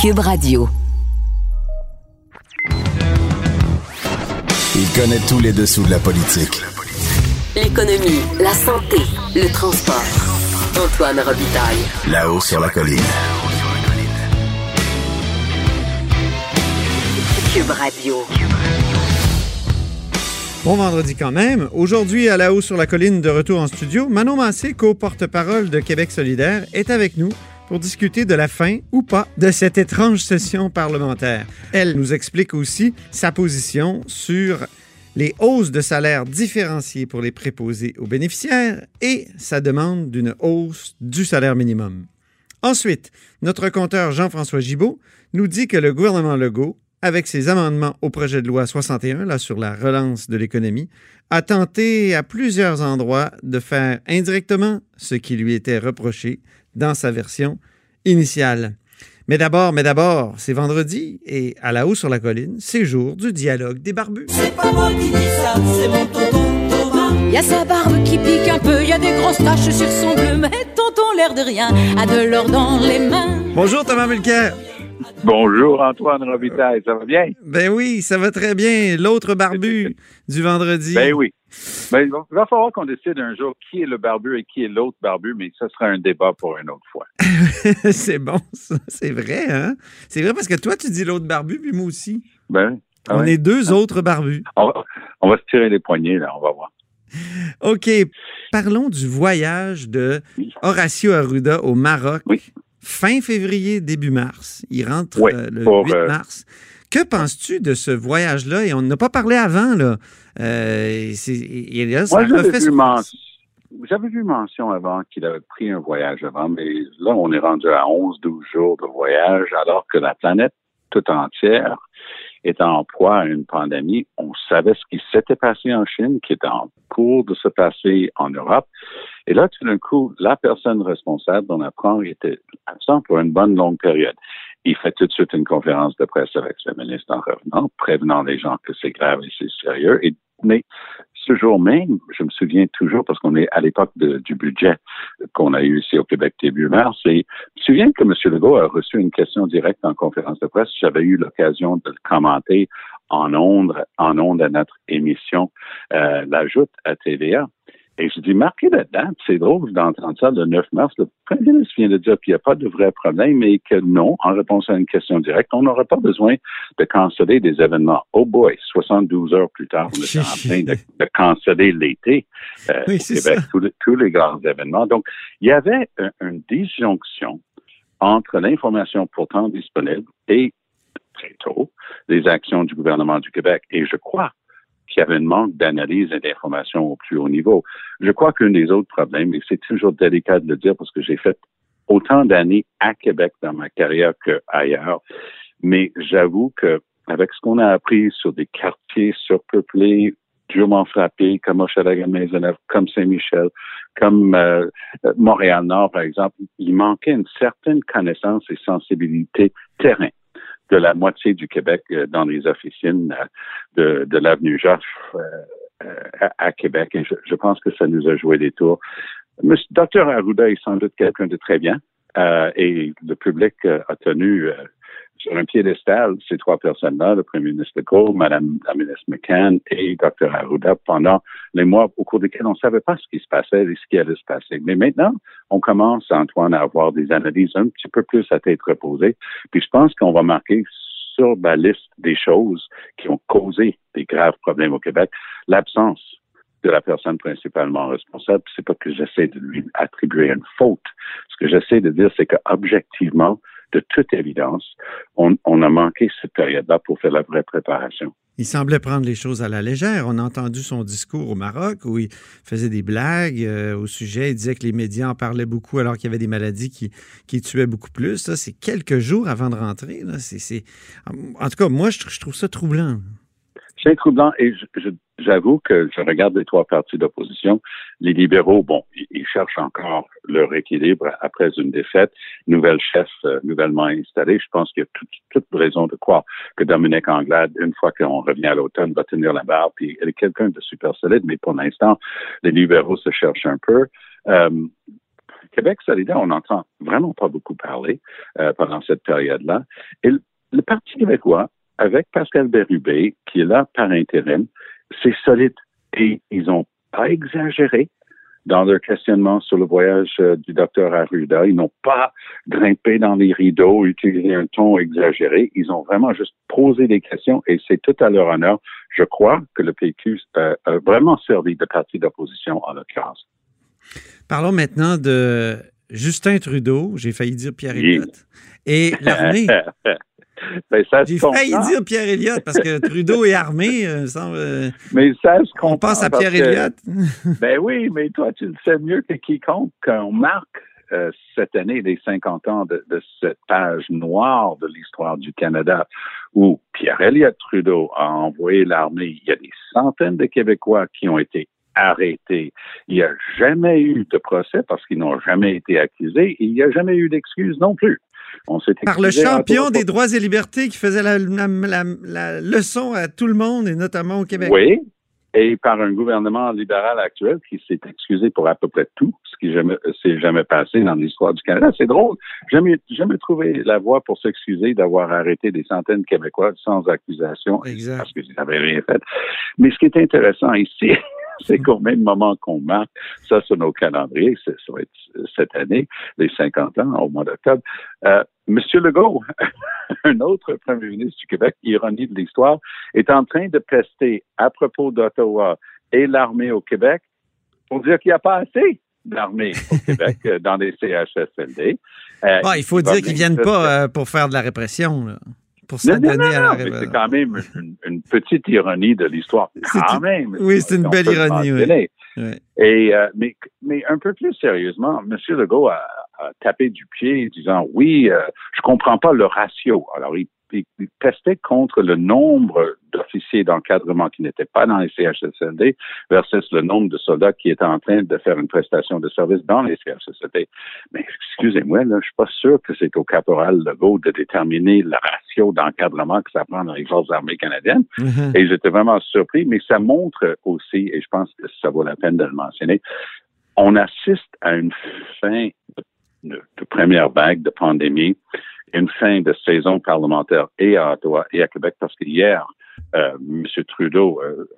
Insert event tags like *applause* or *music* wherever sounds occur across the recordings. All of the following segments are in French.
Cube Radio. Il connaît tous les dessous de la politique. L'économie, la santé, le transport. Antoine Robitaille. Là-haut sur la colline. Cube Radio. Bon vendredi quand même. Aujourd'hui, à la haut sur la colline de retour en studio, Manon Massé, co-porte-parole de Québec solidaire, est avec nous pour discuter de la fin ou pas de cette étrange session parlementaire. Elle nous explique aussi sa position sur les hausses de salaire différenciées pour les préposés aux bénéficiaires et sa demande d'une hausse du salaire minimum. Ensuite, notre compteur Jean-François Gibault nous dit que le gouvernement Legault, avec ses amendements au projet de loi 61 là, sur la relance de l'économie, a tenté à plusieurs endroits de faire indirectement ce qui lui était reproché dans sa version initiale. Mais d'abord, mais d'abord, c'est vendredi et à la haut sur la colline, c'est jour du dialogue des barbus. C'est pas moi qui dis ça, c'est mon tonton Thomas. Y a sa barbe qui pique un peu, y a des grosses taches sur son bleu, mais tonton l'air de rien a de l'or dans les mains. Bonjour Thomas Mulcair. Bonjour Antoine Robitaille, ça va bien? Ben oui, ça va très bien. L'autre barbu *laughs* du vendredi. Ben oui. Ben, il va- falloir qu'on décide un jour qui est le barbu et qui est l'autre barbu, mais ça sera un débat pour une autre fois. *laughs* c'est bon, ça. C'est vrai, hein? C'est vrai parce que toi, tu dis l'autre barbu, puis moi aussi. Ben, ah On ouais. est deux autres barbus. on, va, on va se tirer les poignets, là, on va voir. OK. Parlons du voyage de Horacio Arruda au Maroc. Oui. Fin février, début mars. Il rentre Oui, euh, le pour, 8 euh, mars. Que penses-tu de ce voyage-là? Et on n'a pas parlé avant, là. Euh, et là, ça Moi, a j'avais vu, men- j'avais vu mention avant qu'il avait pris un voyage avant, mais là, on est rendu à 11-12 jours de voyage, alors que la planète tout entière est en proie à une pandémie. On savait ce qui s'était passé en Chine, qui était en cours de se passer en Europe. Et là, tout d'un coup, la personne responsable, on apprend, était absent pour une bonne longue période. Il fait tout de suite une conférence de presse avec le ministre en revenant, prévenant les gens que c'est grave et c'est sérieux. Et, mais ce même, je me souviens toujours, parce qu'on est à l'époque du budget qu'on a eu ici au Québec début mars, et je me souviens que M. Legault a reçu une question directe en conférence de presse. J'avais eu l'occasion de le commenter en ondes, en ondes à notre émission, euh, l'ajoute à TVA. Et je dis, marquez la date, c'est drôle d'entendre ça le 9 mars. Le premier ministre vient de dire qu'il n'y a pas de vrai problème et que non, en réponse à une question directe, on n'aura pas besoin de canceller des événements. Oh boy, 72 heures plus tard, on est en *laughs* train de, de canceller l'été euh, Oui, au c'est Québec, tous les, tous les grands événements. Donc, il y avait un- une disjonction entre l'information pourtant disponible et, très tôt, les actions du gouvernement du Québec. Et je crois qu'il y avait un manque d'analyse et d'information au plus haut niveau. Je crois qu'un des autres problèmes, et c'est toujours délicat de le dire parce que j'ai fait autant d'années à Québec dans ma carrière qu'ailleurs, mais j'avoue que avec ce qu'on a appris sur des quartiers surpeuplés, durement frappés, comme Hochelaga-Maisonneuve, comme Saint-Michel, comme euh, euh, Montréal-Nord, par exemple, il manquait une certaine connaissance et sensibilité terrain de la moitié du Québec euh, dans les officines euh, de, de l'avenue Joffre euh, à, à Québec. Je, je pense que ça nous a joué des tours. Monsieur, Dr Arruda est sans doute quelqu'un de très bien euh, et le public a tenu euh, sur un piédestal ces trois personnes-là, le premier ministre Legault, Madame la ministre McCann et Dr Arruda pendant les mois au cours desquels on ne savait pas ce qui se passait et ce qui allait se passer. Mais maintenant, on commence, Antoine, à avoir des analyses un petit peu plus à tête reposée. Puis je pense qu'on va marquer sur la liste des choses qui ont causé des graves problèmes au Québec l'absence de la personne principalement responsable. C'est pas que j'essaie de lui attribuer une faute. Ce que j'essaie de dire, c'est que objectivement, de toute évidence, on, a manqué cette période-là pour faire la vraie préparation. Il semblait prendre les choses à la légère. On a entendu son discours au Maroc où il faisait des blagues euh, au sujet. Il disait que les médias en parlaient beaucoup alors qu'il y avait des maladies qui, tuaient beaucoup plus. C'est quelques jours avant de rentrer. Là. En tout cas, moi, je trouve ça troublant. C'est troublant et j'avoue que je regarde les trois partis d'opposition. Les libéraux, bon, ils cherchent encore leur équilibre après une défaite. Nouvelle chef euh, nouvellement installée. Je pense qu'il y a toute, toute raison de croire que Dominique Anglade, une fois qu'on revient à l'automne, va tenir la barre. Puis elle est quelqu'un de super solide, mais pour l'instant, les libéraux se cherchent un peu. Euh, Québec solidaire, on n'entend vraiment pas beaucoup parler euh, pendant cette période-là. Et le, le Parti québécois, avec Pascal Bérubé, qui est là par intérim, c'est solide. Et ils n'ont pas exagéré dans leur questionnement sur le voyage euh, du docteur Arruda. Ils n'ont pas grimpé dans les rideaux, utilisé un ton exagéré. Ils ont vraiment juste posé des questions et c'est tout à leur honneur. Je crois que le PQ euh, a vraiment servi de parti d'opposition en l'occurrence. Parlons maintenant de Justin Trudeau, j'ai failli dire Pierre Elliott, et l'armée. *laughs* *laughs* Ben, J'ai failli dire Pierre Elliott parce que Trudeau est armé. euh, euh, Mais ça se comprend. on pense à Pierre Elliott. *laughs* Ben oui, mais toi, tu le sais mieux que quiconque qu'on marque euh, cette année les 50 ans de, de cette page noire de l'histoire du Canada où Pierre Elliott Trudeau a envoyé l'armée. Il y a des centaines de Québécois qui ont été arrêtés. Il n'y a jamais eu de procès parce qu'ils n'ont jamais été accusés. et Il n'y a jamais eu d'excuses non plus. On s'est Par le à champion des de- droits et libertés qui faisait la, la- la- la leçon à tout le monde et notamment au Québec. Oui, et par un gouvernement libéral actuel qui s'est excusé pour à peu près tout, ce qui jamais s'est jamais passé dans l'histoire du Canada. C'est drôle. Jamais, jamais trouvé la voie pour s'excuser d'avoir arrêté des centaines de Québécois sans accusation Exact. parce qu'ils n'avaient rien fait. Mais ce qui est intéressant ici, *laughs* *laughs* c'est qu'au même moment qu'on marque ça sur nos calendriers, ça va être cette année, les 50 ans, au mois d'octobre, euh, Monsieur Legault, *laughs* un autre premier ministre du Québec, ironie de l'histoire, est en train de pester à propos d'Ottawa et l'armée au Québec pour dire qu'il n'y a pas assez d'armée au *laughs* Québec euh, dans les CHSLD. Euh, Ah, il faut dire qu'ils bien viennent pas euh, pour faire de la répression, là, pour non, à la c'est quand même une, une petite ironie de l'histoire. *laughs* Quand même. oui, c'est une belle ironie, oui. Et euh, mais, mais un peu plus sérieusement, M. Legault a, a tapé du pied, disant oui, euh, je comprends pas le ratio. Alors il, il, il pestait contre le nombre d'officiers d'encadrement qui n'étaient pas dans les CHSLD versus le nombre de soldats qui étaient en train de faire une prestation de service dans les CHSLD. Mais excusez-moi, là, je suis pas sûr que c'est au caporal Legault de déterminer le ratio d'encadrement que ça prend dans les forces armées canadiennes. Mhm. Et j'étais vraiment surpris, mais ça montre aussi, et je pense que ça vaut la peine de le mentionner, on assiste à une fin de, de première vague de pandémie, une fin de saison parlementaire et à Ottawa et à Québec, parce que hier, euh, M. Trudeau, euh,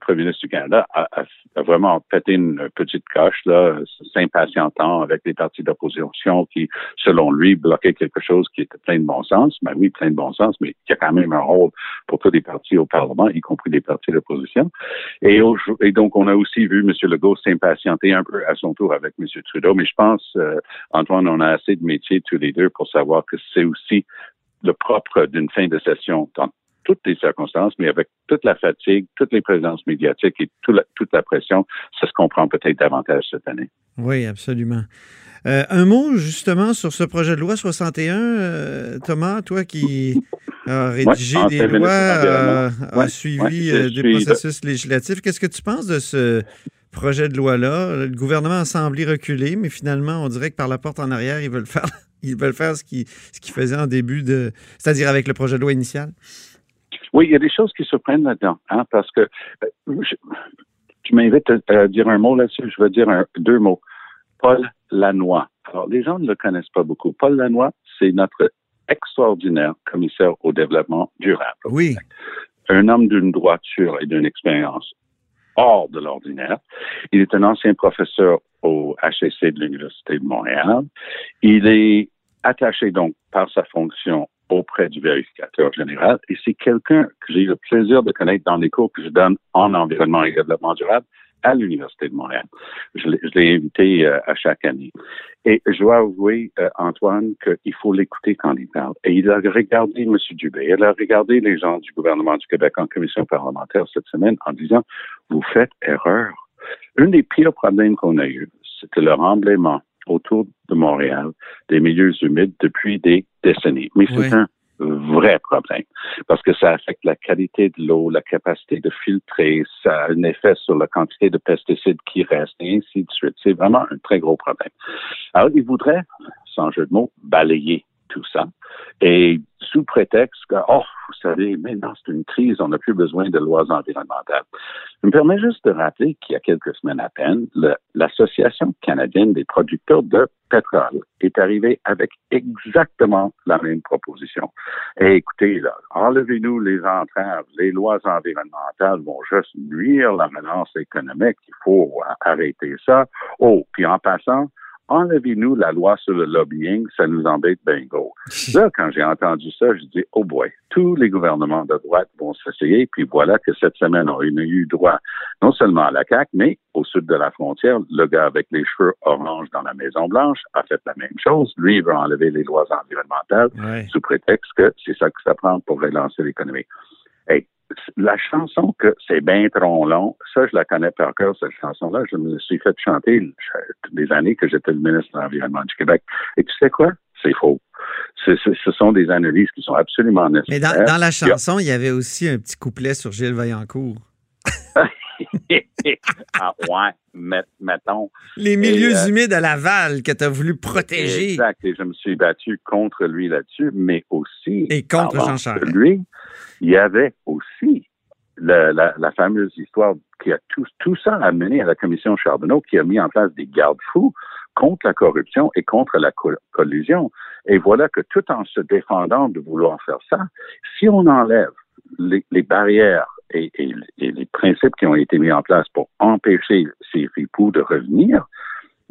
premier ministre du Canada, a, vraiment pété une petite coche, là, s'impatientant avec les partis d'opposition qui, selon lui, bloquaient quelque chose qui était plein de bon sens. Ben oui, plein de bon sens, mais y a quand même un rôle pour tous les partis au Parlement, y compris les partis d'opposition. Et, donc, on a aussi vu M. Legault s'impatienter un peu à son tour avec M. Trudeau, mais je pense, euh, Antoine, on a assez de métiers tous les deux pour savoir que c'est aussi le propre d'une fin de session toutes les circonstances, mais avec toute la fatigue, toutes les présences médiatiques et tout la- toute la pression, ça se comprend peut-être davantage cette année. Oui, absolument. Euh, un mot justement sur ce projet de loi 61, euh, Thomas, toi qui *laughs* as rédigé des lois, euh, environnement. as suivi ouais, euh, des processus législatifs, qu'est-ce que tu penses de ce projet de loi-là? Le gouvernement a semblé reculer, mais finalement, on dirait que par la porte en arrière, ils veulent faire, *laughs* ils veulent faire ce qu'ils ce qu'ils faisaient en début de, c'est-à-dire avec le projet de loi initial. Oui, il y a des choses qui surprennent là-dedans, hein, parce que euh, je- tu m'invites à, à dire un mot là-dessus, je veux dire un- deux mots. Paul Lannoy. Alors, les gens ne le connaissent pas beaucoup. Paul Lannoy, c'est notre extraordinaire commissaire au développement durable. Oui. un homme d'une droiture et d'une expérience hors de l'ordinaire. Il est un ancien professeur au HEC de l'Université de Montréal. Il est attaché donc par sa fonction auprès du vérificateur général et c'est quelqu'un que j'ai eu le plaisir de connaître dans les cours que je donne en environnement et développement durable à l'Université de Montréal. Je l'ai- invité euh, à chaque année. Et je dois avouer, euh, Antoine, qu'il faut l'écouter quand il parle. Et il a regardé M. Dubé, il a regardé les gens du gouvernement du Québec en commission parlementaire cette semaine en disant, vous faites erreur. Un des pires problèmes qu'on a eu, c'était le remblaiement autour de Montréal des milieux humides depuis des décennies. Mais c'est Oui. un vrai problème parce que ça affecte la qualité de l'eau, la capacité de filtrer, ça a un effet sur la quantité de pesticides qui restent et ainsi de suite. C'est vraiment un très gros problème. Alors, il voudrait, sans jeu de mots, balayer tout ça. Et sous prétexte que, oh, vous savez, maintenant c'est une crise, on n'a plus besoin de lois environnementales. Je me permets juste de rappeler qu'il y a quelques semaines à peine, l'Association canadienne des producteurs de pétrole est arrivée avec exactement la même proposition. Écoutez, enlevez-nous les entraves. Les lois environnementales vont juste nuire la relance économique. Il faut arrêter ça. Oh, puis en passant, enlevez-nous la loi sur le lobbying, ça nous embête bingo. *laughs* Là, quand j'ai entendu ça, je dis, oh boy, tous les gouvernements de droite vont s'essayer, puis voilà que cette semaine, on a eu droit non seulement à la CAQ, mais au sud de la frontière, le gars avec les cheveux orange dans la Maison-Blanche a fait la même chose. Lui, il veut enlever les lois environnementales Ouais. sous prétexte que c'est ça que ça prend pour relancer l'économie. Hey, la chanson que c'est bien trop long, ça, je la connais par cœur, cette chanson-là. Je me suis fait chanter des années que j'étais le ministre de l'Environnement du Québec. Et tu sais quoi? C'est faux. Ce sont des analyses qui sont absolument Mais nécessaires. dans, dans la chanson, il y avait aussi un petit couplet sur Gilles Vaillancourt. *laughs* ah, ouais, met- mettons. Les milieux euh, humides à Laval que tu as voulu protéger. Exact. Et je me suis battu contre lui là-dessus, mais aussi. Et contre Jean Charest. Lui, il y avait aussi le- la, la fameuse histoire qui a tout, tout ça amené à la commission Charbonneau qui a mis en place des garde-fous contre la corruption et contre la co- collusion. Et voilà que tout en se défendant de vouloir faire ça, si on enlève les, les barrières et, et- et les principes qui ont été mis en place pour empêcher ces ripoux de revenir,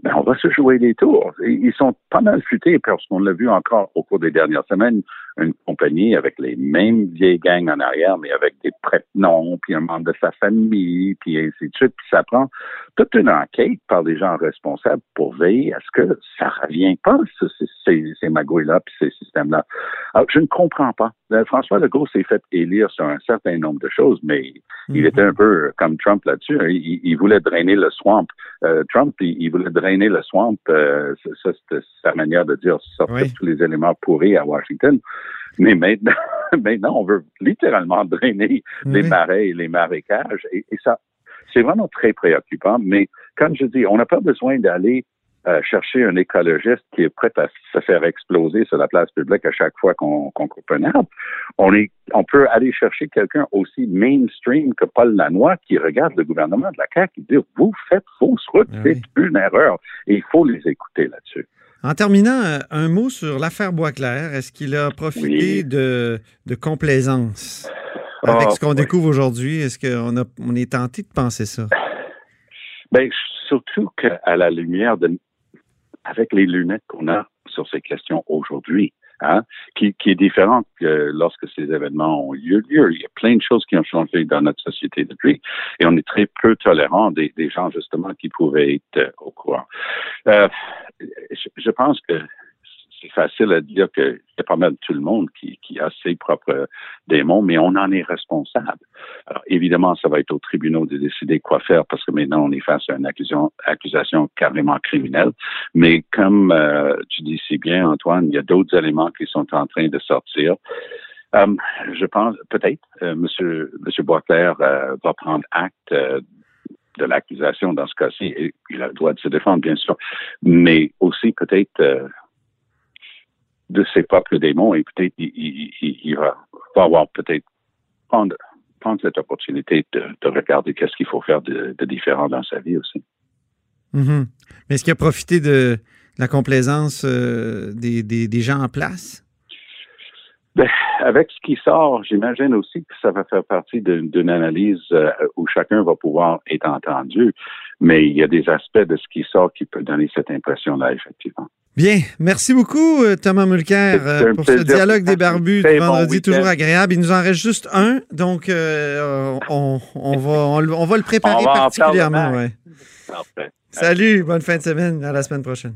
ben, on va se jouer des tours. Ils sont pas mal futés parce qu'on l'a vu encore au cours des dernières semaines, une compagnie avec les mêmes vieilles gangs en arrière, mais avec des prête-noms, puis un membre de sa famille, puis ainsi de suite. Puis ça prend toute une enquête par des gens responsables pour veiller à ce que ça revienne pas, ce- ce- ces, ces magouilles-là, puis ces systèmes-là. Alors, je ne comprends pas. Euh, François Legault s'est fait élire sur un certain nombre de choses, mais il Mhm. était un peu comme Trump là-dessus. hein. Il, il voulait drainer le swamp. Euh, Trump, il, il voulait drainer le swamp. euh, ça, c'était sa manière de dire sortir Oui. tous les éléments pourris à Washington. Mais maintenant, *laughs* maintenant, on veut littéralement drainer les marais et les marécages. Et, et ça, c'est vraiment très préoccupant. Mais comme je dis, on n'a pas besoin d'aller euh, chercher un écologiste qui est prêt à se faire exploser sur la place publique à chaque fois qu'on coupe un arbre. On, est, on peut aller chercher quelqu'un aussi mainstream que Paul Lanois qui regarde le gouvernement de la CAQ et dit Vous faites fausse route, Ah c'est oui. une erreur. Et il faut les écouter là-dessus. En terminant, euh, un mot sur l'affaire Boisclair. Est-ce qu'il a profité Oui. de, de complaisance avec Ah, ce qu'on découvre aujourd'hui? Est-ce qu'on on est tenté de penser ça? Ben, surtout qu'à la lumière de, avec les lunettes qu'on a sur ces questions aujourd'hui, hein, qui, qui est différente que lorsque ces événements ont eu lieu. Il y a plein de choses qui ont changé dans notre société depuis, et on est très peu tolérant des, des gens justement qui pouvaient être euh, au courant. Euh, je, je pense que c'est facile à dire y a pas mal tout le monde qui, qui a ses propres démons, mais on en est responsable. Alors, évidemment, ça va être aux tribunaux de décider quoi faire parce que maintenant, on est face à une accusation, accusation carrément criminelle. Mais comme euh, tu dis si bien, Antoine, il y a d'autres éléments qui sont en train de sortir. Euh, je pense, peut-être, euh, Monsieur, Monsieur Boisclair euh, va prendre acte euh, de l'accusation dans ce cas-ci. Il a le droit de se défendre, bien sûr, mais aussi peut-être euh, de ses propres démons et peut-être il, il, il, va, va avoir peut-être prendre, prendre cette opportunité de, de regarder qu'est-ce qu'il faut faire de, de, différent dans sa vie aussi. Mhm. Mais est-ce qu'il a profité de la complaisance euh, des, des, des, gens en place? Ben, avec ce qui sort, j'imagine aussi que ça va faire partie d'une analyse euh, où chacun va pouvoir être entendu. mais il y a des aspects de ce qui sort qui peut donner cette impression-là, effectivement. Bien. Merci beaucoup, euh, Thomas Mulcair, euh, pour ce dialogue des barbus du vendredi, toujours agréable. Il nous en reste juste un, donc euh, on, on va, on, va le préparer particulièrement. ouais. Salut, bonne fin de semaine. À la semaine prochaine.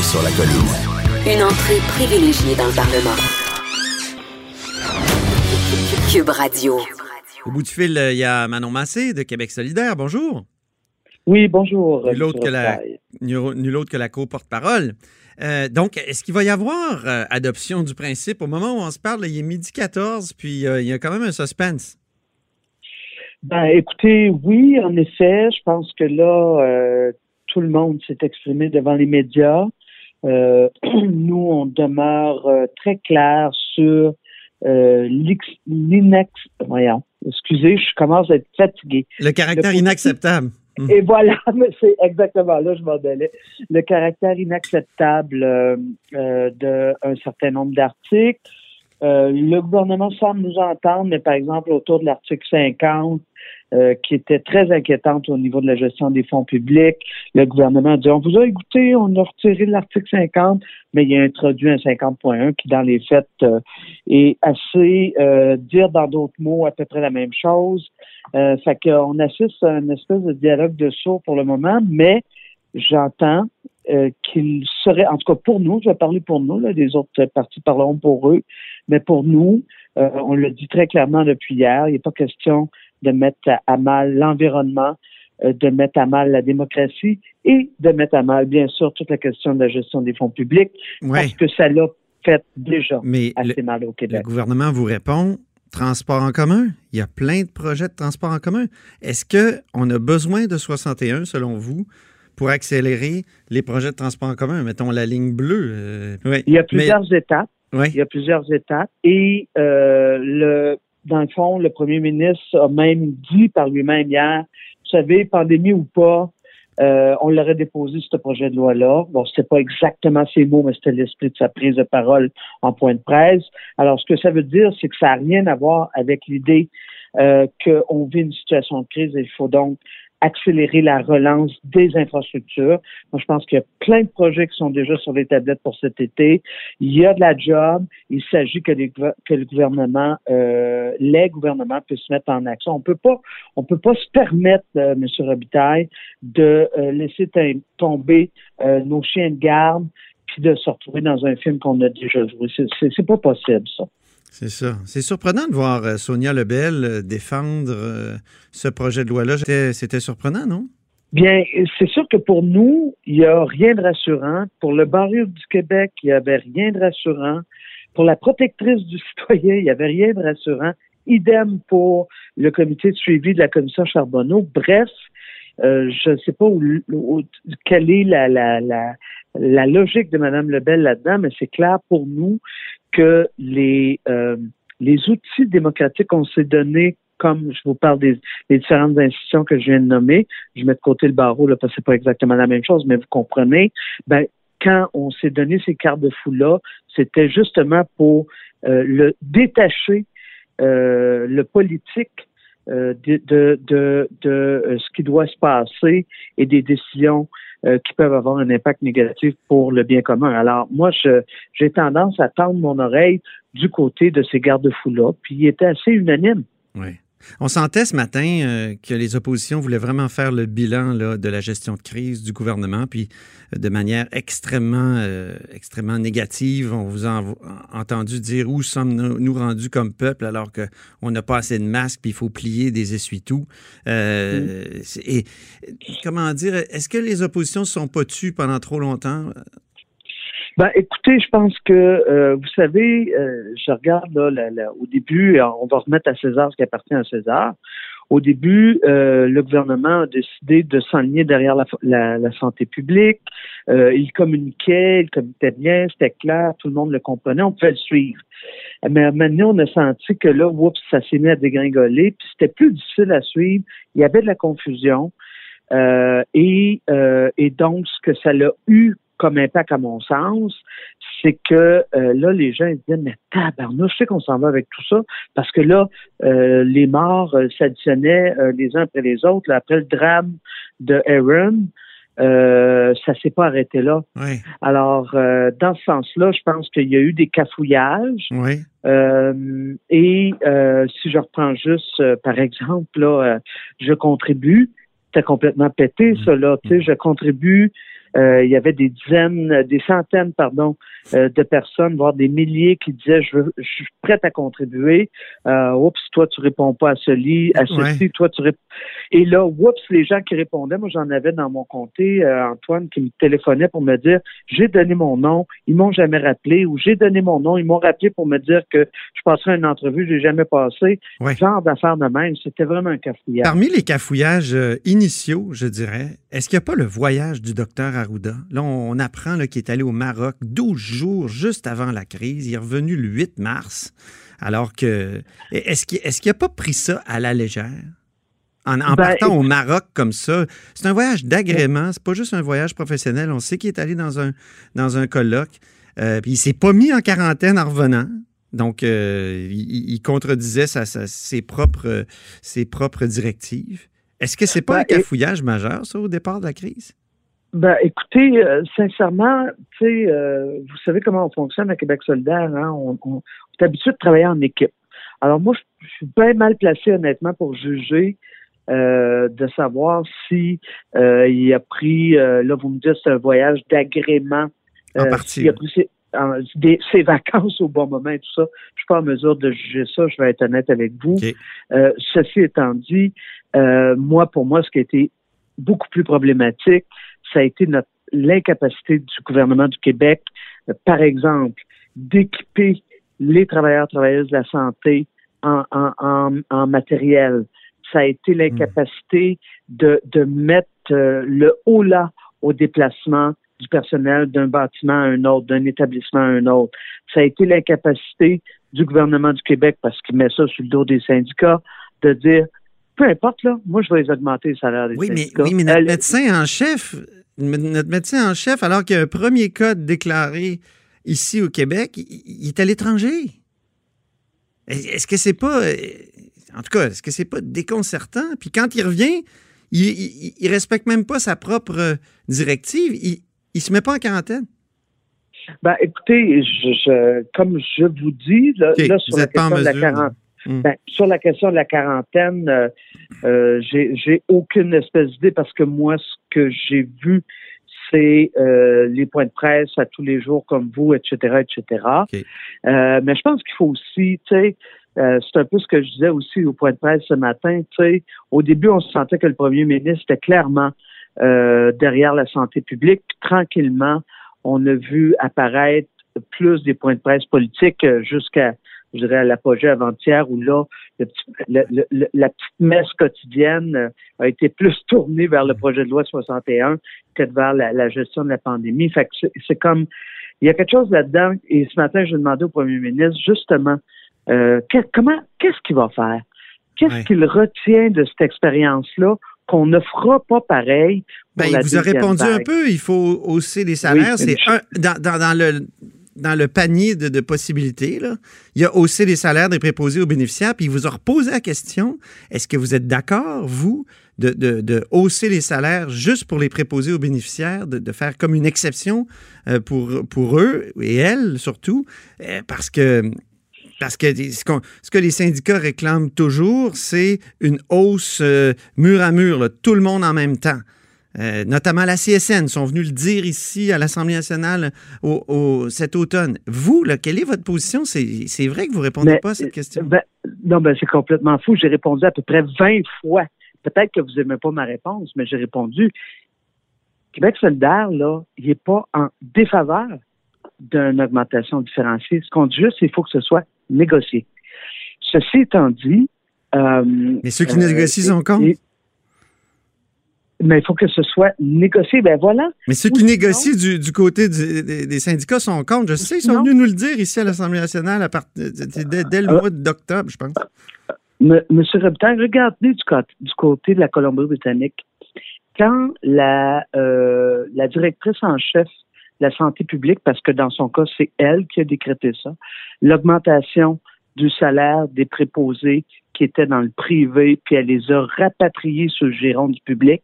Là-haut sur la colline. Une entrée privilégiée dans le Parlement. Cube Radio. Au bout du fil, euh, il y a Manon Massé de Québec solidaire. Bonjour. Oui, bonjour. Nul autre, que la, nul autre que la co-porte-parole. Euh, donc, est-ce qu'il va y avoir euh, adoption du principe? Au moment où on se parle, là, il est midi 14, puis euh, il y a quand même un suspense. Ben, écoutez, oui, en effet, je pense que là, euh, tout le monde s'est exprimé devant les médias. Euh, *clears throat* nous, on demeure euh, très clair sur euh, l'inex... Voyons, excusez, je commence à être fatigué. Le caractère Le- inacceptable. Mhm. Et voilà, *laughs* mais c'est exactement là, je m'en donnais. Le caractère inacceptable euh, euh, d'un certain nombre d'articles. Euh, le gouvernement semble nous entendre, mais par exemple, autour de l'article 50, euh, qui était très inquiétante au niveau de la gestion des fonds publics, le gouvernement dit, on vous a écouté, on a retiré l'article 50, mais il a introduit un 50.1 qui, dans les faits, euh, est assez, euh, dire dans d'autres mots, à peu près la même chose. Euh, fait qu'on assiste à une espèce de dialogue de sourds pour le moment, mais j'entends euh, qu'il serait, en tout cas pour nous, je vais parler pour nous, là, les autres partis parleront pour eux, mais pour nous, euh, on le dit très clairement depuis hier, il n'est pas question de mettre à, mal l'environnement, euh, de mettre à mal la démocratie et de mettre à mal, bien sûr, toute la question de la gestion des fonds publics, parce que ça l'a fait déjà mais le, assez mal au le Québec. gouvernement vous répond transport en commun. Il y a plein de projets de transport en commun. Est-ce qu'on a besoin de 61, selon vous, pour accélérer les projets de transport en commun? Mettons la ligne bleue. euh. Il y a Mais- plusieurs étapes. Il y a plusieurs étapes. Et euh, le, dans le fond, le premier ministre a même dit par lui-même hier, vous savez, pandémie ou pas, euh, on l'aurait déposé ce projet de loi-là. Bon, c'était pas exactement ces mots, mais c'était l'esprit de sa prise de parole en point de presse. Alors, ce que ça veut dire, c'est que ça n'a rien à voir avec l'idée euh, qu'on vit une situation de crise et il faut donc accélérer la relance des infrastructures. Moi, je pense qu'il y a plein de projets qui sont déjà sur les tablettes pour cet été. Il y a de la job. Il s'agit que, les que le gouvernement, euh, les gouvernements puissent se mettre en action. On peut pas, on peut pas se permettre, euh, M. Robitaille, de euh, laisser tomber euh, nos chiens de garde puis de se retrouver dans un film qu'on a déjà joué. C'est pas possible, ça. C'est ça. C'est surprenant de voir euh, Sonia Lebel euh, défendre euh, ce projet de loi-là. C'était surprenant, non? Bien, c'est sûr que pour nous, il n'y a rien de rassurant. Pour le barreau du Québec, il n'y avait rien de rassurant. Pour la protectrice du *laughs* citoyen, il n'y avait rien de rassurant. Idem pour le comité de suivi de la commission Charbonneau. Bref, euh, je ne sais pas où, où- quelle est la, la, la, la logique de Mme Lebel là-dedans, mais c'est clair pour nous que les, euh, les outils démocratiques qu'on s'est donnés, comme je vous parle des, des différentes institutions que je viens de nommer, je mets de côté le barreau là, parce que c'est pas exactement la même chose, mais vous comprenez, ben, quand on s'est donné ces garde-fous-là, c'était justement pour euh, le détacher euh, le politique de, de, de, de, euh, ce qui doit se passer et des décisions euh, qui peuvent avoir un impact négatif pour le bien commun. Alors, moi, j'ai tendance à tendre mon oreille du côté de ces garde-fous-là, puis il était assez unanime. Oui. On sentait ce matin euh, que les oppositions voulaient vraiment faire le bilan là, de la gestion de crise du gouvernement, puis euh, de manière extrêmement, euh, extrêmement négative. On vous a entendu dire où sommes-nous rendus comme peuple alors qu'on n'a pas assez de masques, puis il faut plier des essuie-tout. C'est- Et comment dire, est-ce que les oppositions ne se sont pas tues pendant trop longtemps? Ben, écoutez, je pense que, euh, vous savez, euh, je regarde là, la- la- au début, on va remettre à César ce qui appartient à César. Au début, euh, le gouvernement a décidé de s'enligner derrière la, la- la santé publique. Euh, il communiquait, il communiquait bien, c'était clair, tout le monde le comprenait, on pouvait le suivre. Mais maintenant, on a senti que là, oups, ça s'est mis à dégringoler, puis c'était plus difficile à suivre. Il y avait de la confusion. Euh, et, euh, et donc, ce que ça l'a eu comme impact, à mon sens, c'est que euh, là, les gens ils se disaient, mais tabarnouche, je sais qu'on s'en va avec tout ça, parce que là, euh, les morts euh, s'additionnaient euh, les uns après les autres. Là, après le drame de Aaron, euh, ça s'est pas arrêté là. Oui, Alors, euh, dans ce sens-là, je pense qu'il y a eu des cafouillages. oui. Euh, et euh, si je reprends juste, euh, par exemple, là, euh, je contribue, c'était complètement pété, ça, là, tu sais, je contribue, il y avait des dizaines, euh, des centaines, pardon, euh, de personnes, voire des milliers qui disaient, je, veux, je suis prête à contribuer, euh, oups, toi, tu réponds pas à ce lit, à ceci, Ouais. toi, tu réponds. Et là, oups, les gens qui répondaient, moi, j'en avais dans mon comté, euh, Antoine, qui me téléphonait pour me dire, j'ai donné mon nom, ils m'ont jamais rappelé, ou j'ai donné mon nom, ils m'ont rappelé pour me dire que je passerai une entrevue, j'ai jamais passé. Ouais. Genre d'affaires de même, c'était vraiment un cafouillage. Parmi les cafouillages euh, initiaux, je dirais, est-ce qu'il n'y a pas le voyage du docteur Arruda? Là, on, on apprend qu'il est allé au Maroc 12 jours juste avant la crise. Il est revenu le 8 mars. Alors que. Est-ce qu'il est-ce qu'il n'a pas pris ça à la légère? En, en Ben, partant au Maroc comme ça, c'est un voyage d'agrément, c'est pas juste un voyage professionnel. On sait qu'il est allé dans un, dans un colloque, euh, puis il s'est pas mis en quarantaine en revenant. Donc, euh, il, il contredisait sa- sa- ses, propres, ses propres directives. Est-ce que c'est pas Ben, un cafouillage majeur, ça, au départ de la crise? Ben, écoutez, euh, sincèrement, tu sais, euh, vous savez comment on fonctionne à Québec solidaire, hein? On, on, on est habitué de travailler en équipe. Alors moi, je, suis bien mal placé, honnêtement, pour juger euh, de savoir si il a pris, là, vous me dites, c'est un voyage d'agrément. En partie, s'il a pris ses, en- des- ses vacances au bon moment et tout ça. Je suis pas en mesure de juger ça, je vais être honnête avec vous. Ceci étant dit, euh, moi, pour moi, ce qui a été beaucoup plus problématique, ça a été notre l'incapacité du gouvernement du Québec, euh, par exemple, d'équiper les travailleurs travailleuses de la santé en, en, en, matériel. Ça a été l'incapacité de, de mettre euh, le haut là au déplacement du personnel d'un bâtiment à un autre, d'un établissement à un autre. Ça a été l'incapacité du gouvernement du Québec, parce qu'il met ça sur le dos des syndicats, de dire peu importe, là, moi, je vais les augmenter les salaires des Oui, mais, oui, mais notre médecin en chef, notre médecin en chef, alors qu'il y a un premier cas déclaré ici au Québec, il, est à l'étranger. Est-ce que c'est pas. euh, En tout cas, est-ce que c'est pas déconcertant? Puis quand il revient, il, il, il respecte même pas sa propre euh, directive. Il, il se met pas en quarantaine. Ben, écoutez, je, je- comme je vous dis, là, OK, là, sur vous la êtes pas en question de la quarantaine, Hmm. ben, sur la question de la quarantaine, euh, euh, j'ai aucune espèce d'idée parce que moi, ce que j'ai vu, c'est euh, les points de presse à tous les jours comme vous, etc., etc. Euh, mais je pense qu'il faut aussi, tu sais, euh, c'est un peu ce que je disais aussi au point de presse ce matin, tu sais, au début, on se sentait que le premier ministre était clairement euh, derrière la santé publique. Tranquillement, on a vu apparaître plus des points de presse politiques euh, jusqu'à, je dirais, à l'apogée avant-hier, où là, le petit- le- la petite messe quotidienne euh, a été plus *laughs* tournée vers le projet de loi 61 que vers la, la gestion de la pandémie. Fait que c'est- comme, il y a quelque chose là-dedans, et ce matin, je demandé au premier ministre, justement, euh, que- comment, qu'est-ce qu'il va faire? Qu'est-ce Ouais. qu'il retient de cette expérience-là qu'on ne fera pas pareil pour Ben, la il vous a répondu un peu. Il faut hausser les salaires. Oui, c'est un, dans, dans- dans le, dans le panier de, possibilités. Il a haussé les salaires des préposés aux bénéficiaires. Puis il vous a reposé la question est-ce que vous êtes d'accord, vous, de, hausser les salaires juste pour les préposés aux bénéficiaires, de, de faire comme une exception euh, pour, pour eux et elles surtout, euh, parce que parce que ce, que les syndicats réclament toujours, c'est une hausse euh, mur à mur, tout le monde en même temps. Euh, notamment la CSN, sont venus le dire ici à l'Assemblée nationale au, au- cet automne. Vous, là, quelle est votre position? C'est vrai que vous ne répondez Mais, pas à cette question. Ben, non, ben c'est complètement fou. J'ai répondu à peu près 20 fois. Peut-être que vous n'aimez pas ma réponse, mais j'ai répondu. Québec solidaire, là, il n'est pas en défaveur d'une augmentation différenciée. Ce qu'on dit juste, il faut que ce soit négocié. Ceci étant dit... Euh, Mais ceux qui négocient sont contre. Mais il faut que ce soit négocié. Ben voilà. Mais ceux qui négocient du, du côté du- des, des syndicats sont contre. Je sais, ils sont Non. venus nous le dire ici à l'Assemblée nationale à part- dès, dès le Euh, mois d'octobre, je pense. M- Monsieur Robitaille, regardez du, côté- du côté de la Colombie-Britannique. Quand la, euh, la directrice en chef de la santé publique, parce que dans son cas, c'est elle qui a décrété ça, l'augmentation du salaire des préposés qui étaient dans le privé, puis elle les a rapatriés sur le giron du public.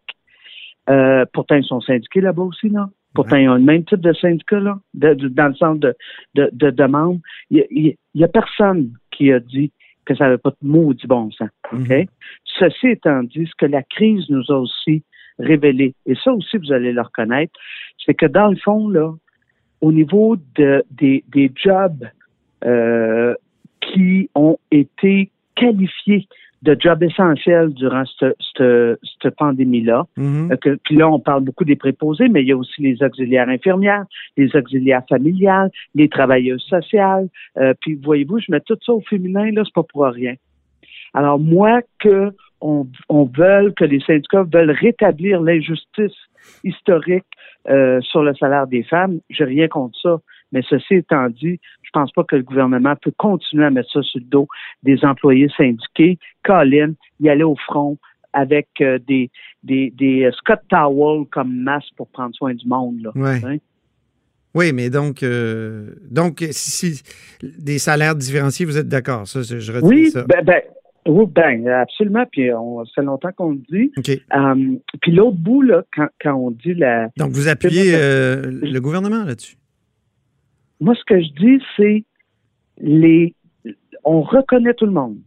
Euh, pourtant, ils sont syndiqués là-bas aussi, là. Pourtant, ils ont le même type de syndicat, là, de- de- dans le centre de, de, de demande. Il n'y a, personne qui a dit que ça n'avait pas de maudit bon sens. Mhm. Ceci étant dit, ce que la crise nous a aussi révélé, et ça aussi, vous allez le reconnaître, c'est que dans le fond, là, au niveau de, des, des jobs euh, qui ont été qualifiés de jobs essentiels durant cette, pandémie-là, Mhm. euh, Puis là, on parle beaucoup des préposés, mais il y a aussi les auxiliaires infirmières, les auxiliaires familiales, les travailleuses sociales. Euh, puis voyez-vous, je mets tout ça au féminin, là, c'est pas pour rien. Alors moi, que on, on veut que les syndicats veulent rétablir l'injustice historique euh, sur le salaire des femmes, j'ai rien contre ça. Mais ceci étant dit, pense pas que le gouvernement peut continuer à mettre ça sur le dos des employés syndiqués. Colin, y aller au front avec euh, des, des, des euh, Scott Towel comme masque pour prendre soin du monde. Là. Ouais. Hein? Oui, mais donc, euh, donc si, si- des salaires différenciés, vous êtes d'accord? Ça, je Oui, ça. ben, ben, oui, ben, absolument. Puis on, ça fait longtemps qu'on le dit. OK. Euh, puis l'autre bout, là, quand, quand on dit la. Donc, vous appuyez euh, le gouvernement là-dessus? Moi, ce que je dis, c'est les. On reconnaît tout le monde.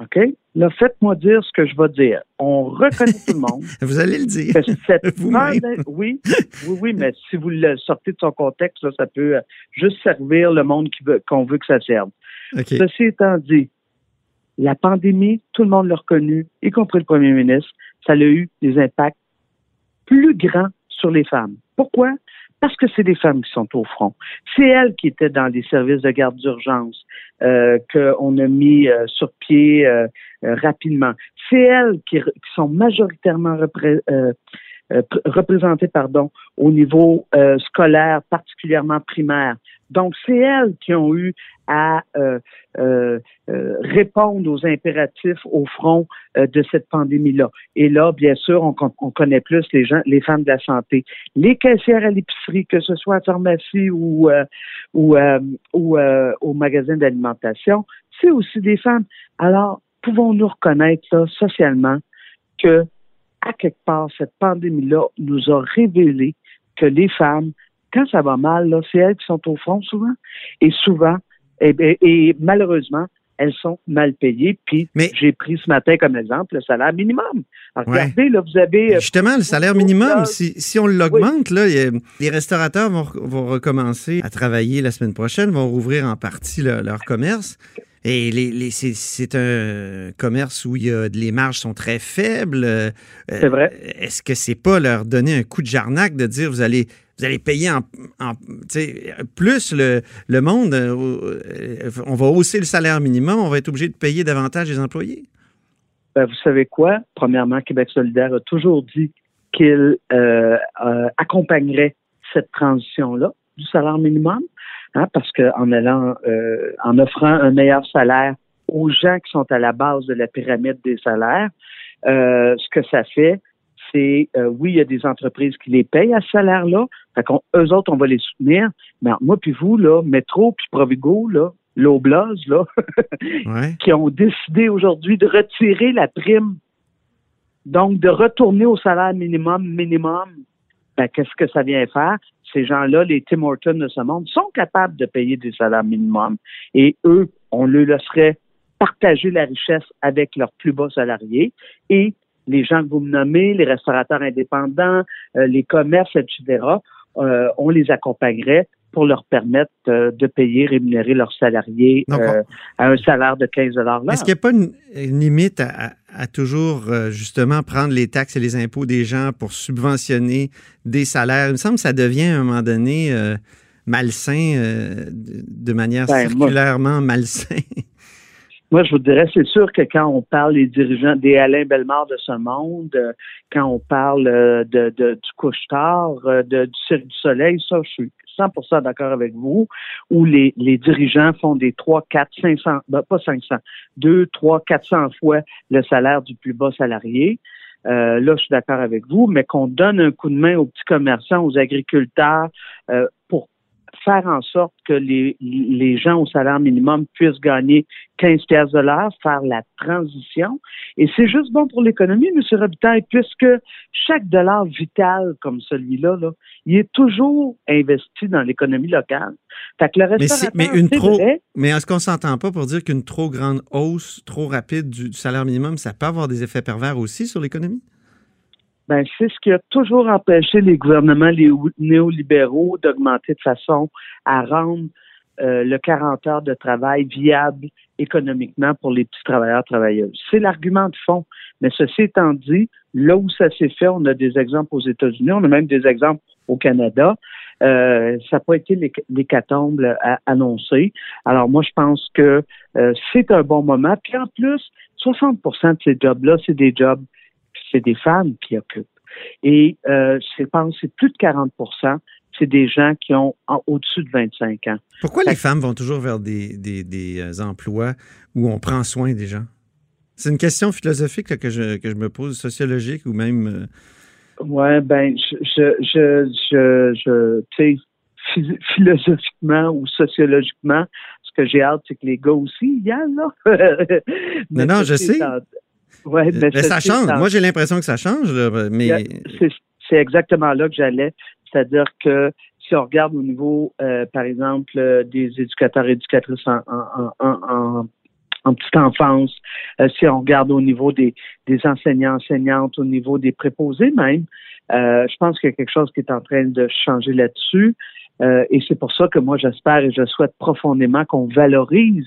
OK? Là, faites-moi dire ce que je vais dire. On reconnaît tout le monde. *laughs* Vous allez le dire. cette *laughs* oui, oui, oui, mais si vous le sortez de son contexte, là, ça peut euh, juste servir le monde qui veut- qu'on veut que ça serve. Ceci étant dit, la pandémie, tout le monde l'a reconnu, y compris le premier ministre, ça a eu des impacts plus grands sur les femmes. Pourquoi? Parce que c'est des femmes qui sont au front. C'est elles qui étaient dans les services de garde d'urgence euh, qu'on a mis euh, sur pied euh, euh, rapidement. C'est elles qui, qui sont majoritairement repré- euh, euh, pr- représentées pardon, au niveau scolaire, particulièrement primaire. Donc, c'est elles qui ont eu à euh, euh, euh, répondre aux impératifs au front de cette pandémie-là. Et là, bien sûr, on, con- on connaît plus les femmes de la santé, les caissières à l'épicerie, que ce soit à pharmacie ou ou, au magasin d'alimentation, c'est aussi des femmes. Alors, pouvons-nous reconnaître là, socialement que à quelque part cette pandémie-là nous a révélé que les femmes quand ça va mal, là, c'est elles qui sont au front souvent. Et souvent, et, et- et malheureusement, elles sont mal payées. Puis Mais- j'ai pris ce matin comme exemple le salaire minimum. Alors, Ouais. regardez, là, vous avez. euh, Justement, le salaire minimum, si, si on l'augmente, là, a- les restaurateurs vont, vont recommencer à travailler la semaine prochaine, vont rouvrir en partie leur, leur commerce. Et les, les- c'est- c'est un commerce où il y a, les marges sont très faibles. Euh, C'est vrai. Est-ce que c'est pas leur donner un coup de jarnac de dire vous allez vous allez payer en, plus le, le monde, euh, euh, on va hausser le salaire minimum, on va être obligé de payer davantage les employés. Ben, vous savez quoi? Premièrement, Québec solidaire a toujours dit qu'il euh, accompagnerait cette transition-là du salaire minimum, hein, parce qu'en allant, en offrant un meilleur salaire aux gens qui sont à la base de la pyramide des salaires, ce que ça fait, c'est euh, oui, il y a des entreprises qui les payent à ce salaire-là. Fait qu'on, eux autres, on va les soutenir. Mais moi puis vous, là, Métro puis Provigo, là, l'Oblaz, là, *laughs* Ouais. qui ont décidé aujourd'hui de retirer la prime, donc de retourner au salaire minimum, minimum, ben, qu'est-ce que ça vient faire? Ces gens-là, les Tim Hortons de ce monde, sont capables de payer des salaires minimums. Et eux, on leur laisserait partager la richesse avec leurs plus bas salariés. Et les gens que vous me nommez, les restaurateurs indépendants, euh, les commerces, etc., euh, on les accompagnerait pour leur permettre euh, de payer, rémunérer leurs salariés Donc, à un salaire de 15 l'heure. Est-ce qu'il n'y a pas une, une limite à, toujours justement prendre les taxes et les impôts des gens pour subventionner des salaires? Il me semble que ça devient à un moment donné malsain de manière Ben, moi- circulairement malsain. *laughs* Moi, je vous dirais, c'est sûr que quand on parle des dirigeants, des Alain Bellemare de ce monde, euh, quand on parle euh, de, de- du couche-tard, euh, du Cirque du Soleil, ça, je suis 100% d'accord avec vous, où les, les dirigeants font des 3, 4, 500, ben, pas 500, 2, 3, 400 fois le salaire du plus bas salarié. Là, je suis d'accord avec vous, mais qu'on donne un coup de main aux petits commerçants, aux agriculteurs, pour faire en sorte que les, les gens au salaire minimum puissent gagner 15 pièces de l'heure, faire la transition. Et c'est juste bon pour l'économie, M. Robitaille, puisque chaque dollar vital comme celui-là, là, il est toujours investi dans l'économie locale. Fait que le Mais, c'est- restaurateur, mais une c'est trop. vrai, Mais est-ce qu'on s'entend pas pour dire qu'une trop grande hausse, trop rapide du, du salaire minimum, ça peut avoir des effets pervers aussi sur l'économie? Ben, c'est ce qui a toujours empêché les gouvernements les néolibéraux d'augmenter de façon à rendre euh, le 40 heures de travail viable économiquement pour les petits travailleurs travailleuses. C'est l'argument de fond. Mais ceci étant dit, là où ça s'est fait, on a des exemples aux États-Unis, on a même des exemples au Canada. Euh, ça n'a pas été l'héc- l'hécatombe à- annoncé. Alors moi, je pense que euh, c'est un bon moment. Puis en plus, 60% de ces jobs-là, c'est des jobs c'est des femmes qui occupent. Et euh, je pense que c'est plus de 40% c'est des gens qui ont au-dessus de 25 ans. Pourquoi les femmes vont toujours vers des, des- des, euh, emplois où on prend soin des gens? C'est une question philosophique là, que, je, que je me pose, sociologique ou même. euh, Ouais, ben, je, je, je, je, tu sais, philosophiquement ou sociologiquement, ce que j'ai hâte, c'est que les gars aussi y aillent, là. *laughs* Mais non, je sais. Ouais, mais mais ça change. Moi, j'ai l'impression que ça change, là, mais. A- C'est exactement là que j'allais. C'est-à-dire que si on regarde au niveau, euh, par exemple, euh, des éducateurs et éducatrices en, en, en, en, en petite enfance, euh, si on regarde au niveau des, des enseignants, enseignantes, au niveau des préposés même, euh, je pense qu'il y a quelque chose qui est en train de changer là-dessus. Euh, et c'est pour ça que moi, j'espère et je souhaite profondément qu'on valorise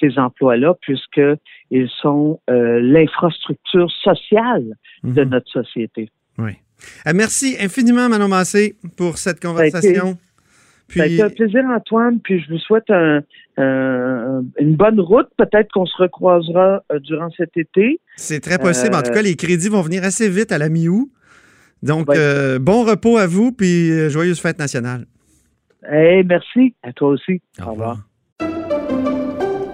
ces emplois-là, puisqu'ils sont euh, l'infrastructure sociale de Mhm. notre société. Oui. Euh, merci infiniment, Manon Massé, pour cette Ça conversation. Ça Puis, été un plaisir, Antoine, puis je vous souhaite un- un- une bonne route. Peut-être qu'on se recroisera euh, durant cet été. c'est très possible. En tout cas, les crédits vont venir assez vite à la mi-août. Donc, Ouais. bon repos à vous, puis joyeuse fête nationale. Hey, merci. À toi aussi. Au revoir.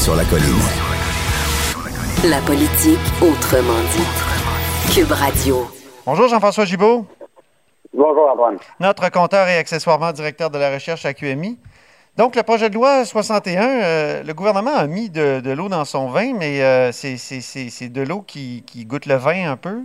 Sur la colline. La politique autrement dit. Cube Radio. Bonjour, Jean-François Gibault, Bonjour Antoine. notre compteur et accessoirement directeur de la recherche à QMI. Donc, le projet de loi 61, euh, le gouvernement a mis de, de l'eau dans son vin, mais euh, c'est- de l'eau qui, qui goûte le vin un peu.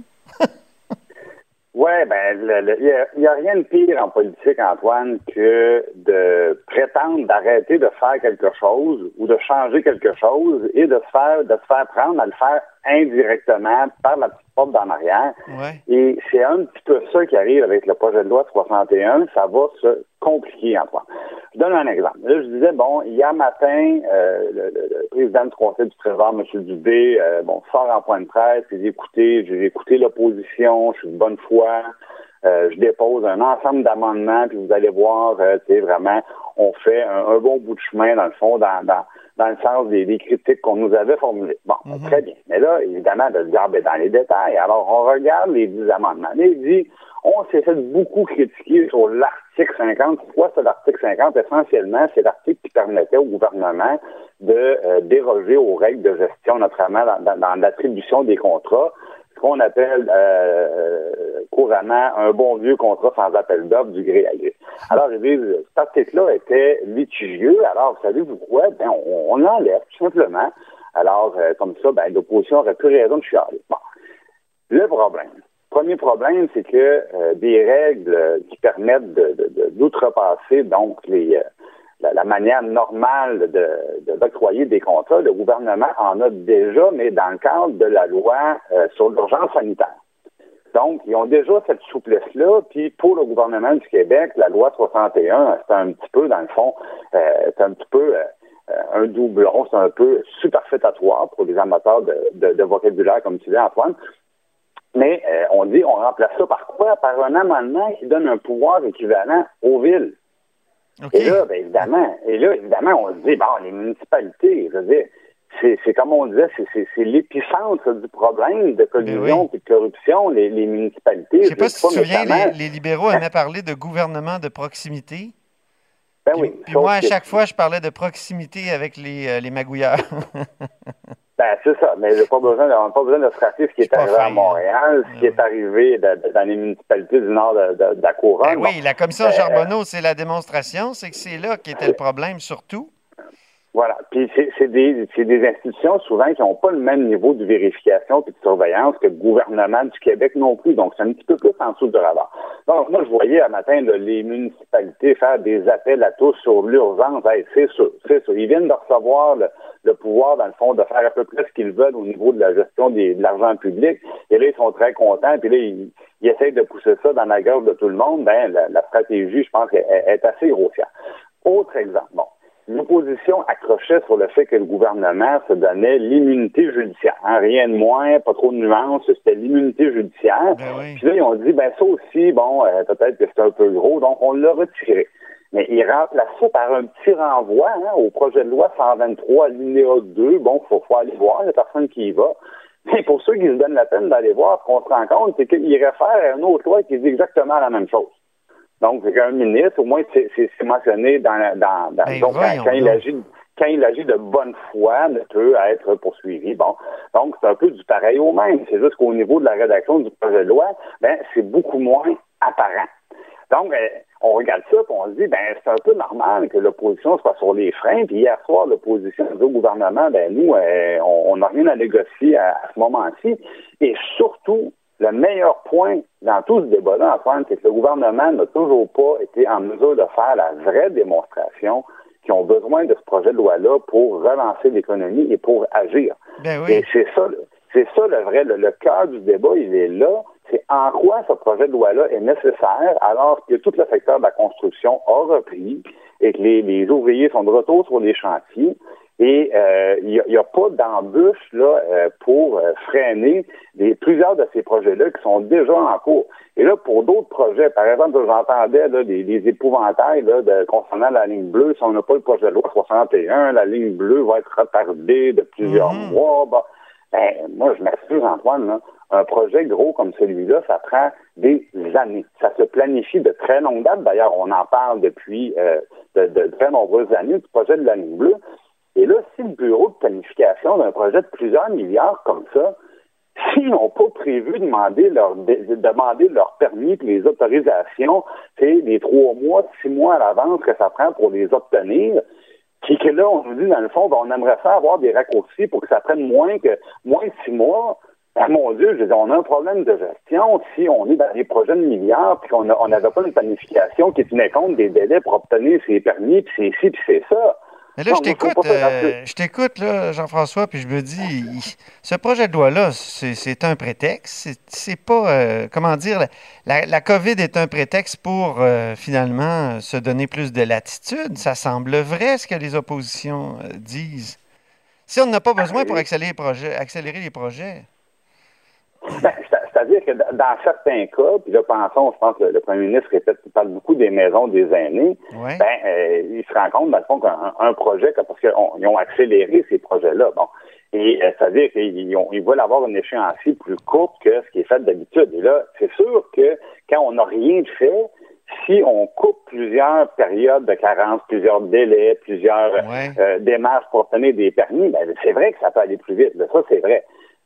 Oui, ben, il n'y a, rien de pire en politique, Antoine, que de prétendre d'arrêter de faire quelque chose ou de changer quelque chose et de se faire, de se faire prendre à le faire indirectement par la petite porte d'en arrière. Ouais. Et c'est un petit peu ça qui arrive avec le projet de loi 61. Ça va se compliquer, Antoine. Je donne un exemple. Là, je disais, bon, hier matin, euh, le, le- le président du Conseil du Trésor, M. Dubé, euh, bon, sort en point de presse, il dit, écoutez, j'ai écouté l'opposition, je suis de bonne foi, euh, je dépose un ensemble d'amendements, puis vous allez voir, tu sais, vraiment, on fait un, un bon bout de chemin, dans le fond, dans, dans, dans le sens des, des critiques qu'on nous avait formulées. Bon, très bien. Mais là, évidemment, de se dire, ah, ben, dans les détails. Alors, on regarde les 10 amendements. Là, il dit, on s'est fait beaucoup critiquer sur l'article 50. Pourquoi c'est l'article 50? Essentiellement, c'est l'article qui permettait au gouvernement de euh, déroger aux règles de gestion, notamment dans, dans- dans l'attribution des contrats, ce qu'on appelle euh, euh, couramment un bon vieux contrat sans appel d'offres du gré à gré. Alors, ils disent, cet article-là était litigieux. Alors, savez-vous quoi? Ben, on, on l'enlève, tout simplement. Alors, euh, comme ça, ben, l'opposition aurait plus raison de chialer. Bon. Le problème, premier problème, c'est que des règles qui permettent d'outrepasser donc les la, manière normale de, d'octroyer des contrats, le gouvernement en a déjà, mais dans le cadre de la loi sur l'urgence sanitaire. Donc, ils ont déjà cette souplesse-là. Puis, pour le gouvernement du Québec, la loi 61, c'est un petit peu, dans le fond, c'est un petit peu un doublon, c'est un peu superfétatoire pour les amateurs de, vocabulaire, comme tu dis, Antoine. Mais euh, on dit, on remplace ça par quoi? Par un amendement qui donne un pouvoir équivalent aux villes. Et là, bien évidemment, et là, évidemment, on se dit, bon, les municipalités, je veux dire, c'est comme on disait, c'est l'épicentre du problème de collusion et de corruption, les, municipalités. Je ne sais pas si tu te souviens, les, les, libéraux aimaient parler de gouvernement de proximité. Ben oui. Puis moi, à chaque fois, je parlais de proximité avec les, euh, les magouilleurs. *laughs* ben, c'est ça. Mais j'ai pas besoin, on n'a pas besoin de se ce qui est, arrivé à Montréal, ce qui est arrivé dans les municipalités du nord de, de, la Couronne. Ben oui, la commission Charbonneau, c'est la démonstration. C'est que c'est là qu'était le problème, surtout. Voilà. Puis c'est des, des institutions souvent qui n'ont pas le même niveau de vérification et de surveillance que le gouvernement du Québec non plus. Donc, c'est un petit peu plus en dessous de radar. Donc, moi, je voyais à matin les municipalités faire des appels à tous sur l'urgence. c'est sûr, c'est sûr. Ils viennent de recevoir le, pouvoir, dans le fond, de faire à peu près ce qu'ils veulent au niveau de la gestion des, de l'argent public. Et là, ils sont très contents. Puis là, ils, essayent de pousser ça dans la gueule de tout le monde. Ben, la, stratégie, je pense, est, est assez grossière. Autre exemple. Bon l'opposition accrochait sur le fait que le gouvernement se donnait l'immunité judiciaire. Hein, rien de moins, pas trop de nuances, c'était l'immunité judiciaire. Ben Puis là, ils ont dit, ben ça aussi, bon, euh, peut-être que c'est un peu gros, donc on l'a retiré. Mais ils remplacent ça par un petit renvoi hein, au projet de loi 123, linéa 2. Bon, il faut, faut, aller voir, il n'y a personne qui y va. Mais pour ceux qui se donnent la peine d'aller voir, ce qu'on se rend compte, c'est qu'ils réfèrent à une autre loi qui dit exactement la même chose. Donc, un ministre, au moins, c'est mentionné dans, dans, dans ben, donc, quand, il agit quand il agit de bonne foi, ne peut être poursuivi. Bon, donc c'est un peu du pareil au même. C'est juste qu'au niveau de la rédaction du projet de loi, ben c'est beaucoup moins apparent. Donc, euh, on regarde ça et on se dit, ben c'est un peu normal que l'opposition soit sur les freins. Puis hier soir, l'opposition dit au gouvernement, ben nous, euh, on n'a rien à négocier à ce moment-ci. Et surtout, le meilleur point dans tout ce débat-là, Antoine, c'est que le gouvernement n'a toujours pas été en mesure de faire la vraie démonstration qu'ils ont besoin de ce projet de loi-là pour relancer l'économie et pour agir. Ben oui. Et c'est ça, c'est ça le vrai, le, cœur du débat, il est là. C'est en quoi ce projet de loi-là est nécessaire alors que tout le secteur de la construction a repris et que les, les ouvriers sont de retour sur les chantiers et euh, il n'y a, pas d'embûche là euh, pour euh, freiner des, plusieurs de ces projets-là qui sont déjà en cours. Et là, pour d'autres projets, par exemple, j'entendais là, des, des épouvantails là, de, concernant la ligne bleue. Si on n'a pas le projet de loi 61, la ligne bleue va être retardée de plusieurs Mhm. mois. Bah, ben, moi, je m'assure, Antoine, là, un projet gros comme celui-là, ça prend des années. Ça se planifie de très longue date. D'ailleurs, on en parle depuis de, de, très nombreuses années du projet de la ligne bleue. Et là, si le bureau de planification d'un projet de plusieurs milliards comme ça, s'ils n'ont pas prévu de demander leur, de, demander permis et les autorisations, c'est les trois mois, six mois à l'avance que ça prend pour les obtenir, puis que là, on nous dit, dans le fond, ben, on aimerait ça avoir des raccourcis pour que ça prenne moins que moins de six mois. Ben, mon Dieu, je veux dire, on a un problème de gestion si on est dans des projets de milliards puis qu'on n'avait pas une planification qui tenait compte des délais pour obtenir ces permis, puis c'est ci, puis c'est ça. Mais là, je t'écoute, euh, je t'écoute, là, Jean-François, puis je me dis, ce projet de loi-là, c'est un prétexte. C'est pas, euh, comment dire, la, la, COVID est un prétexte pour euh, finalement se donner plus de latitude. Ça semble vrai ce que les oppositions disent. Si on n'a pas besoin pour accélérer les projets, accélérer les projets. Ben, c'est-à-dire que dans certains cas, puis là, pensons, je pense que le premier ministre répète, parle beaucoup des maisons des aînés, ouais. ben, euh, il se rend compte, dans le fond, qu'un projet, parce qu'ils ont accéléré ces projets-là, bon, et euh, c'est-à-dire qu'ils ils veulent avoir une échéancier plus courte que ce qui est fait d'habitude. Et là, c'est sûr que quand on n'a rien fait, si on coupe plusieurs périodes de carence, plusieurs délais, plusieurs ouais. euh, démarches pour obtenir des permis, ben, c'est vrai que ça peut aller plus vite. Là, ça, c'est vrai.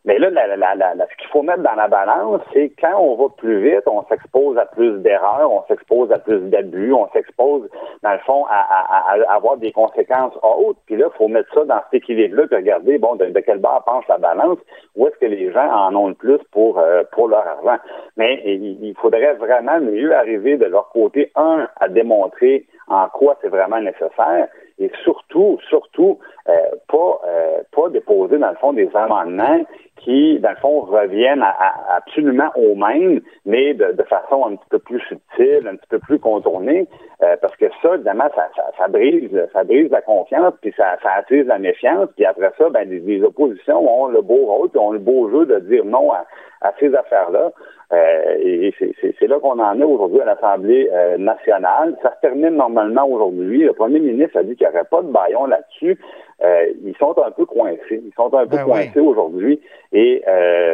Mais là, la, la, la, ce qu'il faut mettre dans la balance, c'est quand on va plus vite, on s'expose à plus d'erreurs, on s'expose à plus d'abus, on s'expose, dans le fond, à, à, à, avoir des conséquences hautes. Puis là, il faut mettre ça dans cet équilibre-là, puis regarder, bon, de, de quel bord penche la balance, où est-ce que les gens en ont le plus pour, euh, pour leur argent. Mais il faudrait vraiment mieux arriver de leur côté, un, à démontrer en quoi c'est vraiment nécessaire, et surtout, surtout, euh, pas, euh, pas déposer, dans le fond, des amendements qui, dans le fond, reviennent à, absolument au même, mais de, façon un petit peu plus subtile, un petit peu plus contournée, euh, parce que ça, évidemment, ça, ça, brise, ça brise la confiance, puis ça, ça attise la méfiance, puis après ça, ben, les, oppositions ont le beau rôle, puis ont le beau jeu de dire non à, à ces affaires-là. Euh, et c'est là qu'on en est aujourd'hui à l'Assemblée euh, nationale. Ça se termine normalement aujourd'hui. Le premier ministre a dit qu'il n'y aurait pas de baillon là-dessus. Euh, ils sont un peu coincés. Ils sont un peu ben coincés aujourd'hui. Et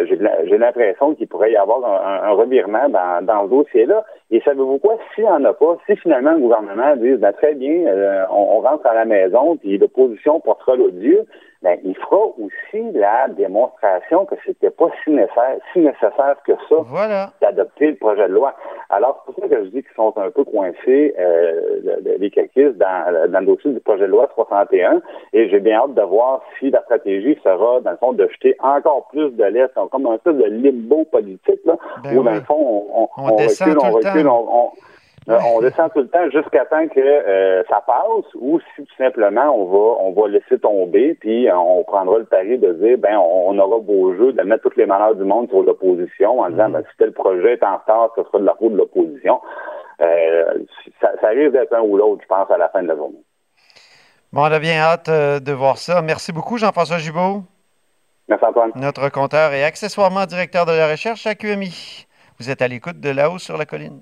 j'ai l'impression qu'il pourrait y avoir un, revirement dans, dans ce dossier-là. Et savez-vous quoi? S'il n'y en a pas, si finalement le gouvernement dit ben, très bien, on, on, rentre à la maison, puis l'opposition portera l'odieux, ben, il fera aussi la démonstration que c'était pas si nécessaire, si nécessaire que ça d'adopter le projet de loi. Alors, c'est pour ça que je dis qu'ils sont un peu coincés, euh, les caquistes, dans, dans le dossier du projet de loi 61, et j'ai bien hâte de voir si la stratégie sera, dans le fond, de jeter encore plus de l'air, comme un peu de limbo politique, là, ben où, dans le fond, on, on, on recule, on recule, on, euh, on descend tout le temps jusqu'à temps que euh, ça passe ou si tout simplement on va on va laisser tomber puis euh, on prendra le pari de dire ben on, aura beau jeu de mettre toutes les malheurs du monde sur l'opposition en disant mhm. ben, si tel projet est en retard, ce sera de la faute de l'opposition. ça, ça risque d'être un ou l'autre, je pense, à la fin de la journée. Bon, on a bien hâte de voir ça. Merci beaucoup, Jean-François Gibault. Merci, Antoine. Notre compteur et accessoirement directeur de la recherche à QMI. Vous êtes à l'écoute de là-haut sur la colline.